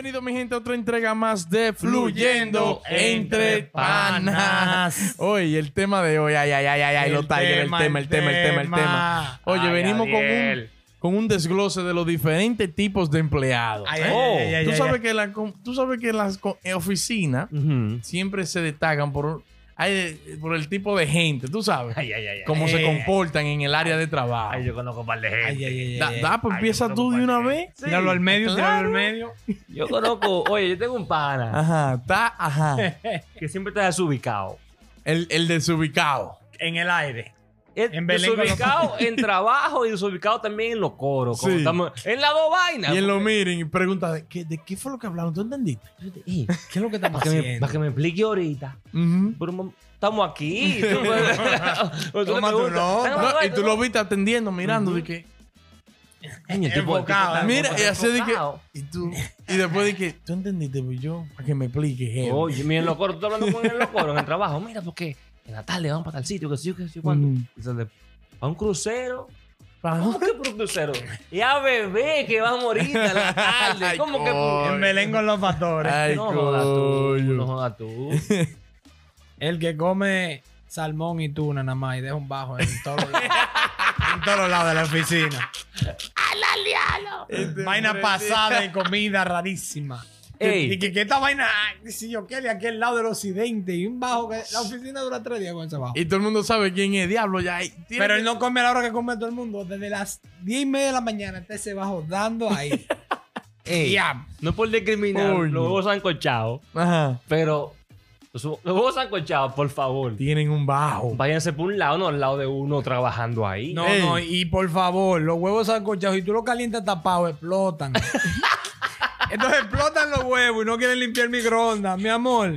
bienvenido mi gente a otra entrega más de Fluyendo entre Panas. Oye, el tema de hoy, ay, ay, ay, ay, ay, El los el tema, el tema, el tema, el tema. Oye, Ay, venimos con un, con un desglose de los diferentes tipos de empleados. Oh, tú, sabes que la tú sabes que las eh, oficinas siempre se destacan por, ay, eh, por el tipo de gente, tú sabes, Ay, ay, ay. ay. cómo se Eh. comportan en el área de trabajo. Ay, yo conozco un par de gente. Ay, ay, ay, Da, ay, da, pues Ay, empieza tú de una vez. de- Tíralo al medio, tíralo al claro. medio. Yo conozco, oye, yo tengo un pana Ajá, está, ajá. que siempre está desubicado. El, el desubicado. En el aire. Es En Belén los- desubicado en trabajo y desubicado también en los coros. como Sí. estamos- en las dos vainas. Y él lo miren y pregunta, ¿de qué, de qué fue lo que hablaron? ¿Tú entendiste? ¿Qué es lo que para, me, haciendo? para que me explique ahorita. Pero, estamos aquí. Tú, pues, tú le Toma tu preguntas, nota. "Tengo No, y tú ¿no?" lo viste atendiendo, mirando, de que, Coño, el tipo- está mira, y así de que, y tú, y después de que, tú entendiste, pues yo, para que me expliques. Oye, mira, en los coros, tú estás hablando con él en los coros, en el trabajo. Mira, porque en la tarde vamos para tal sitio, que sí, que sí, cuándo. Y sale, a un crucero. ¿Cómo que por un crucero? Y a bebé que va a morir en la tarde. Ay, ¿Cómo que En Belén con los factores. Ay, No jodas tú, no jodas tú. El que come salmón y tuna nada más y deja un bajo en todos los, en todos los lados de la oficina. Este Vaina pasada de comida rarísima. Ey. Y que, que esta vaina, si yo qué, de aquel lado del occidente y un bajo que la oficina dura tres días con ese bajo. Y todo el mundo sabe quién es diablo ya. Pero que- él no come a la hora que come todo el mundo. Desde las 10 y media de la mañana está ese bajo dando ahí. Ey, Ya. no por discriminar los huevos sancochados, Ajá. pero los, los huevos sancochados, por favor, Tienen un bajo. váyanse por un lado, no al lado de uno trabajando ahí. No, Ey. no, y por favor, los huevos sancochados, si tú los calientas tapados, explotan. Entonces explotan los huevos y no quieren limpiar el microondas. Mi amor,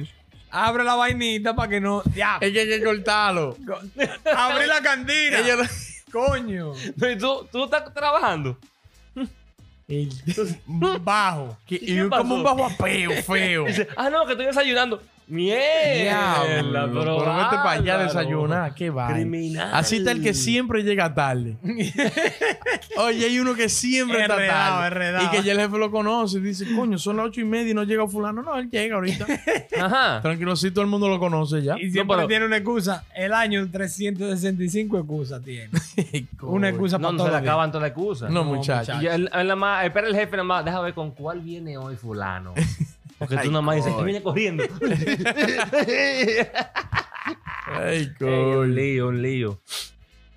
abre la vainita para que no. Ya. Es que hay que cortarlo. Abre la cantina. Ellos- Coño. No, y tú, tú estás trabajando. El- Bajo. que- ¿Y y qué un- como un pasó? bajo feo, feo. Dice, ah, no, que estoy desayunando. Mierda, pero vete para allá a desayunar, qué va. Criminal. Así está el que siempre llega tarde. Oye, hay uno que siempre está tarde. enredado. Y que ya el jefe lo conoce y dice, coño, son las ocho y media y no llega fulano. No, él llega ahorita. Ajá. Tranquilo, sí, todo el mundo lo conoce ya. Y siempre pero- tiene una excusa. El año 365 excusas tiene. Una excusa No, para no todo. se le acaban todas las excusas. No, No, muchacho. Espera el jefe nada más, deja ver con cuál viene hoy fulano. Porque Ay, tú nada más dices, coño. que viene corriendo. Ay, Ey, un coño. lío, un lío.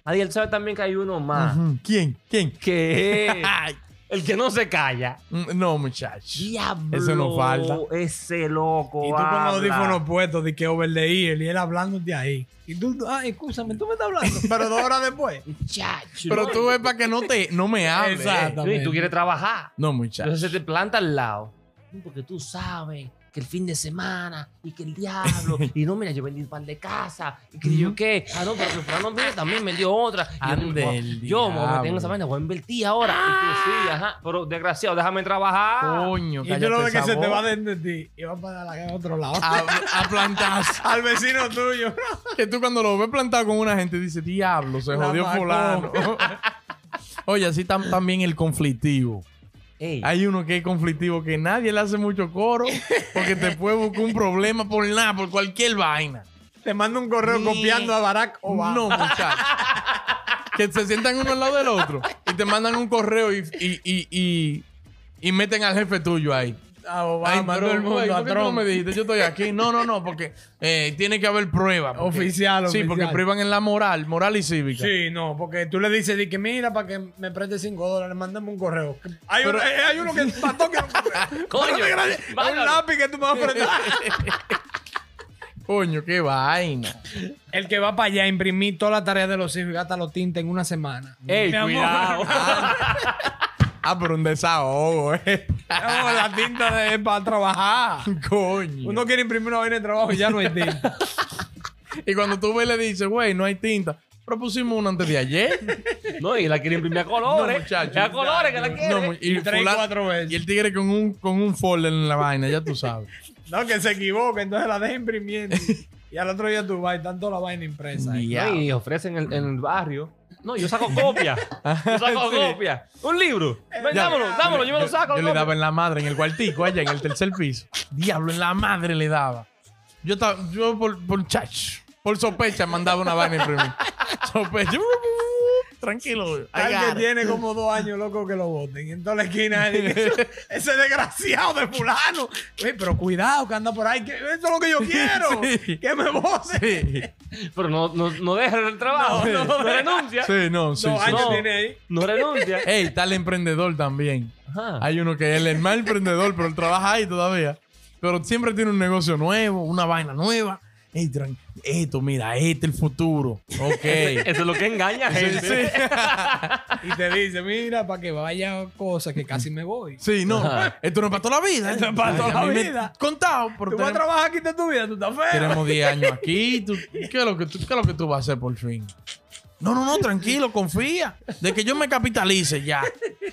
Adiel sabe también que hay uno más. Ujú. ¿Quién? ¿Quién? Que el que no se calla. mm, no, muchacho. Diablo. Eso no falta. Ese loco. Y tú con los audífonos puestos de que over the ear y él hablando de ahí. Y tú, ah, escúchame, tú me estás hablando. Pero dos horas después. Muchacho, Pero no, tú ves para que no te no me hables. Exacto. Y tú quieres trabajar. No, muchacho. Entonces se te planta al lado. Porque tú sabes que el fin de semana y que el diablo. y no, mira, yo vendí un par de casas. Y que yo qué. Ah, no, pero que fulano viene también vendió otra. Y yo, Ande yo me a meter en esa vaina, voy a invertir ahora. Y tú sí, ajá. Pero desgraciado, déjame trabajar. Coño, Y tú lo ves que se te va dentro de ti y va para la a otro lado. a, a plantar. Al vecino tuyo. que tú cuando lo ves plantado con una gente dices, diablo, se La jodió fulano. Oye, así tam- también el conflictivo. Ey, Hay uno que es conflictivo que nadie le hace mucho coro porque te puede buscar un problema por nada, por cualquier vaina. Te manda un correo Ni- copiando a Barack Obama. No, muchachos. que se sientan uno al lado del otro y te mandan un correo y, y, y, y, y meten al jefe tuyo ahí. A Ay, Obama, pero, todo el mundo, güey, a ¿por qué tú no Trump. me dijiste? Yo estoy aquí. No, no, no, porque eh, tiene que haber pruebas. porque- Oficial, Sí, oficial. porque privan en la moral, moral y cívica. Sí, no, porque tú le dices di que mira para que me preste 5 dólares, mándame un correo. Hay, Pero- uno, eh, hay uno que mató que un. Coño, un lápiz que tú me vas a prestar. Coño, qué vaina. El que va para allá a imprimir todas las tareas de los hijos y gasta los tintes en una semana. ey, cuidado. Ah, pero un desahogo, eh. No, la tinta de- es para trabajar. Coño. Uno quiere imprimir una vaina de trabajo y ya no hay tinta. Y cuando tú ves le dices, güey, no hay tinta. Propusimos una antes de ayer. No, y la quiere imprimir a colores. No, muchacho. A colores que la quiere. No, y, Tres, fulano- cuatro veces. y el tigre con un, con un folder en la vaina, ya tú sabes. No, que se equivoca, entonces la deja imprimiendo. Y al otro día tú vas y están toda la vaina impresa. ahí. No, y ofrecen en, en el barrio No, yo saco copia. Yo saco Sí. copia. Un libro. Ven, dámelo, dámelo, yo me lo saco. Yo le daba en la madre, en el cuartico, allá en el tercer piso. Diablo, en la madre le daba. Yo, estaba, yo por, por chach, por sospecha, mandaba una vaina imprimir. Sospecha. Tranquilo. Al que agarre. tiene como dos años, loco, que lo voten. Y en toda la esquina, ese, ese desgraciado de fulano. Oye, pero cuidado, que anda por ahí. Que, eso es lo que yo quiero. Sí. Que me voten. Sí, Pero no, no, no deja el trabajo. No, No, no. renuncia. sí, no, sí, dos sí. años No. tiene ahí. No renuncia. Ey, está el emprendedor también. Ajá. Hay uno que él es el más emprendedor, pero él trabaja ahí todavía. Pero siempre tiene un negocio nuevo, una vaina nueva. Ey, tran- esto, mira, este es el futuro. Ok. Eso es lo que engaña a gente. sí. Y te dice, mira, para que vaya cosas que casi me voy. Sí, no. Ajá. Esto no es para toda la vida. Esto es para toda la vida. Contado, Tú vas a trabajar aquí toda tu vida, tú estás feo. tenemos 10 años aquí. tú- ¿qué, es lo que tú, ¿Qué es lo que tú vas a hacer por fin? No, no, no, tranquilo, confía. De que yo me capitalice ya.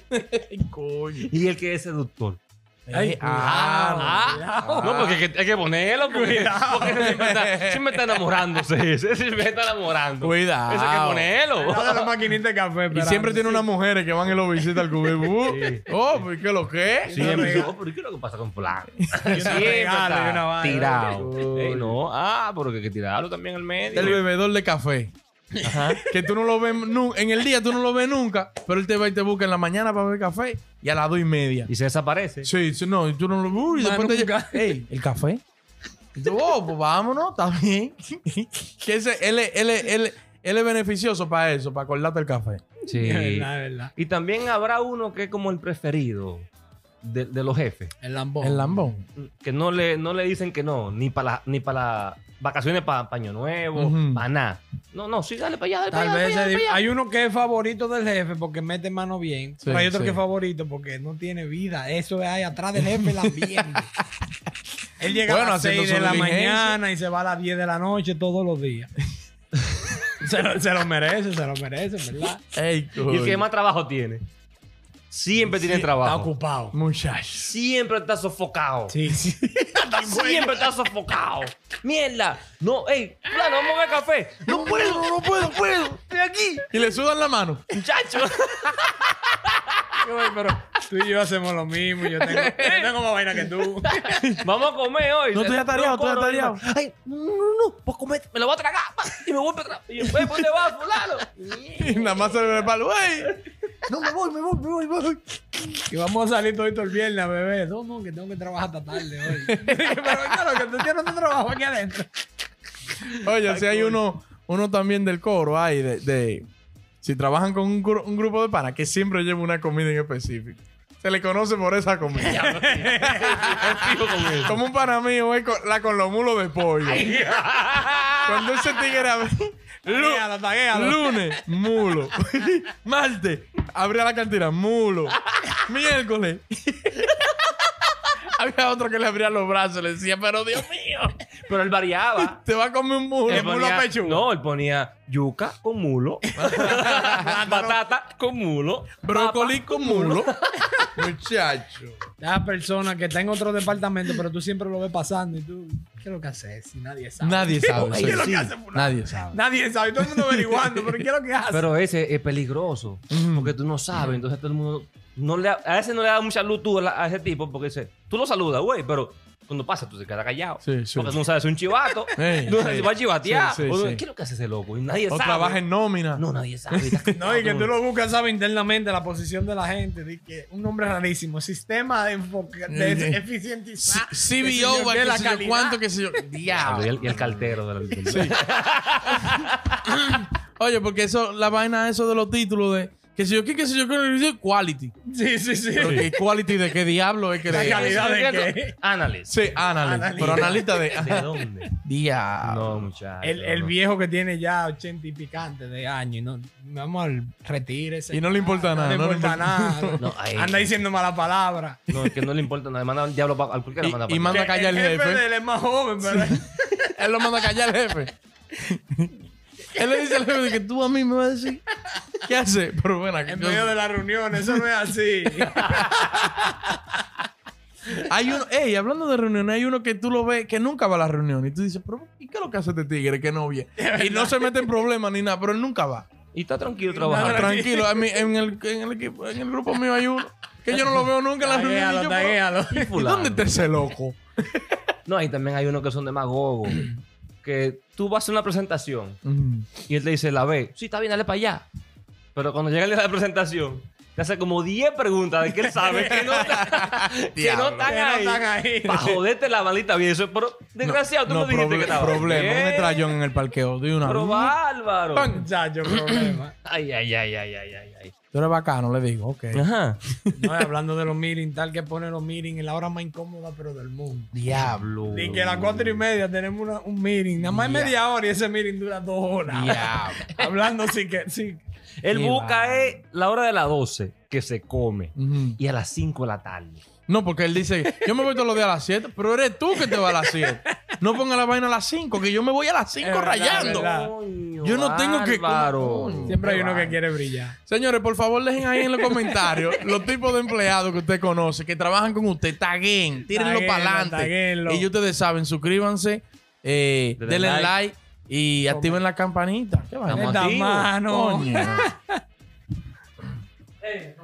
Ay, coño. Y el que es seductor. Ay, Eh, ah, cuidado. No, porque hay que, hay que ponerlo. Porque, porque siempre, está, siempre está enamorándose. Ese siempre está enamorando. Cuidado. Eso hay que ponerlo. Dale la maquinita de café. Y siempre tiene unas mujeres que van y lo visitan al cubibu. Sí. Oh, pues ¿qué es lo que es? Siempre. regalo. No, pero ¿qué es lo que pasa con y una vaina. tirado. Ey, no. Ah, porque hay que tirarlo también al medio. El bebedor de café. Ajá. Que tú no lo ves nu- en el día, tú no lo ves nunca, pero él te va y te busca en la mañana para beber café y a las dos y media. Y se desaparece. Sí, sí, no, y tú no lo Uy, Más después te nunca. llega. Ey, ¿el café? Y tú, oh, pues vámonos, está bien. que ese, él, es- él, es- él, es- él es beneficioso para eso, para acordarte el café. Sí. Es verdad, es verdad. Y también habrá uno que es como el preferido de, de los jefes. El lambón. El lambón. Que no le, no le dicen que no, ni para ni para vacaciones para Paño Nuevo, Ujú. para nada. No, no, sí, dale para allá, dale Tal para allá. vez dale allá. hay uno que es favorito del jefe porque mete mano bien. Sí, pero hay otro sí. que es favorito porque no tiene vida. Eso es ahí atrás del jefe ambiente. Él llega Bueno, a las haciendo 6 de su la diligencia. mañana y se va a las 10 de la noche todos los días. se, lo, se lo merece, se lo merece, ¿verdad? Ey, Y el que más trabajo tiene. Siempre tiene Está trabajo. ocupado. Muchachos. Siempre está sofocado. Sí, sí. Siempre está sofocado. Mierda. No, ey, plano, vamos a ver café. No puedo, no puedo, no puedo. Estoy aquí. Y le sudan la mano. Muchacho. Pero tú y yo hacemos lo mismo. Yo tengo, yo tengo más vaina que tú. Vamos a comer hoy. No, estoy atareado, estoy corro, atareado. Ay, no, no, no, no. Pues comer, me lo voy a tragar. pa, Y me voy para atrás. Y después, ¿dónde vas, fulano? Y nada más se le ve el palo. ¡Ey! No, me voy, me voy, me voy, me voy. Y vamos a salir todo el viernes a beber. No, no, que tengo que trabajar hasta tarde hoy. Pero claro, que tú tienes tu trabajo aquí adentro. Oye, si hay uno, uno también del coro, hay de, de- si trabajan con un, gru- un grupo de panas que siempre lleva una comida en específico. Se le conoce por esa comida. Como un pana mío es con- la con los mulos de pollo. Cuando ese tigre Taguéalo, taguéalo. lunes, mulo. Martes, abría la cantina, mulo. Miércoles. Había otro que le abría los brazos, le decía, pero Dios mío, Pero él variaba. te va a comer un mulo. Él mulo ponía- pechuga. no, él ponía yuca con mulo, batata con mulo, Brócoli con mulo. Muchacho. La persona que está en otro departamento, pero tú siempre lo ves pasando y tú, ¿qué es lo que haces? Si nadie sabe. Nadie sabe. ¿Qué es lo que hace fulano? Nadie sabe. Nadie sabe, todo el mundo averiguando, pero ¿qué es lo que hace? Pero ese es peligroso, porque tú no sabes, entonces todo el mundo no le, a ese no le da mucha luz tú a, la- a ese tipo, porque dice, tú lo saludas, güey, pero cuando pasa tú te quedas callado. Sí, sí. Porque tú no sabes un chivato, Ey, no sabes sí. va a chivatear. Sí, sí, o. ¿Qué es lo que hace ese loco? Y nadie O sabe. trabaja en nómina. No, nadie sabe. No, y que tú lo buscas, sabes, internamente la posición de la gente. de que un nombre rarísimo. Sistema de enfoque, de eficientizar. CBO, que la calidad. cuánto, que sé yo. Y Diablo. el, y el cartero de la del- Oye, porque eso, la vaina eso de los títulos de que si yo qué, que si yo qué, quality. Sí, sí, sí. Pero quality de qué diablo es que La calidad de qué. Analyst. Sí. Analista. Pero analista de. ¿De dónde? Diablo. No, muchacho. El, el viejo que tiene ya 80 y picante de años y no, mi amor, retírese. Y no le importa nada, No le no le importa nada. No, ay. Anda diciendo mala palabra. No, es que no le importa nada. Manda al diablo al cualquiera Y- manda y manda- a callar el jefe jefe. de él es más joven, pero Él lo manda a callar al jefe. Él le dice al jefe de que tú a mí me vas a decir. ¿Qué hace? Pero bueno, en medio de la reunión, eso no es así. Hay uno, ey, hablando de reuniones, hay uno que tú lo ves que nunca va a la reunión y tú dices, pero ¿y qué es lo que hace este tigre que no viene? Y no se mete en problemas ni nada, pero él nunca va. Y está tranquilo trabajando. tranquilo, a mí- en, el, en, el equipo, en el grupo mío hay uno que yo no lo veo nunca en la reunión. y yo, taguéalo. ¿Y dónde está ese loco? No, y también hay unos que son demagogos. que tú vas a hacer una presentación y él te dice la B. Sí, está bien, dale para allá. Pero cuando llega el día de la presentación, te hace como 10 preguntas de que él sabe que no, está- que no están Que no ahí. están ahí. Para joderte la maldita vida. Eso, pero, desgraciado, tú no, dijiste proble- que estaba problema, un estrellón en el parqueo de una Pero bárbaro. Muchacho, problema. Ay, ay, ay, ay, ay, ay, ay. Tú eres bacano, le digo, ok. Ajá. No, hablando de los meetings, tal que pone los meetings en la hora más incómoda, pero del mundo. Diablo. Y que a las cuatro y media tenemos una- un meeting. Nada más es Ya. media hora y ese meeting dura dos horas. Diablo. Hablando sí que sí. Él Qué busca es la hora de las 12 que se come y a las 5 de la tarde. No, porque él dice, yo me voy todos los días a las 7, pero eres tú que te vas a las 7. No ponga la vaina a las 5, que yo me voy a las 5 Es verdad, rayando. es verdad. Coño, Yo no tengo que-. Coño. Siempre hay uno que quiere brillar. Señores, por favor, dejen ahí en los comentarios los tipos de empleados que usted conoce, que trabajan con usted. Taguen, tírenlo para adelante. taguenlo. Y ustedes saben, suscríbanse, eh, Denle denle like. like, y activen la campanita. ¿Qué vaina? Mano. Coño. Eh.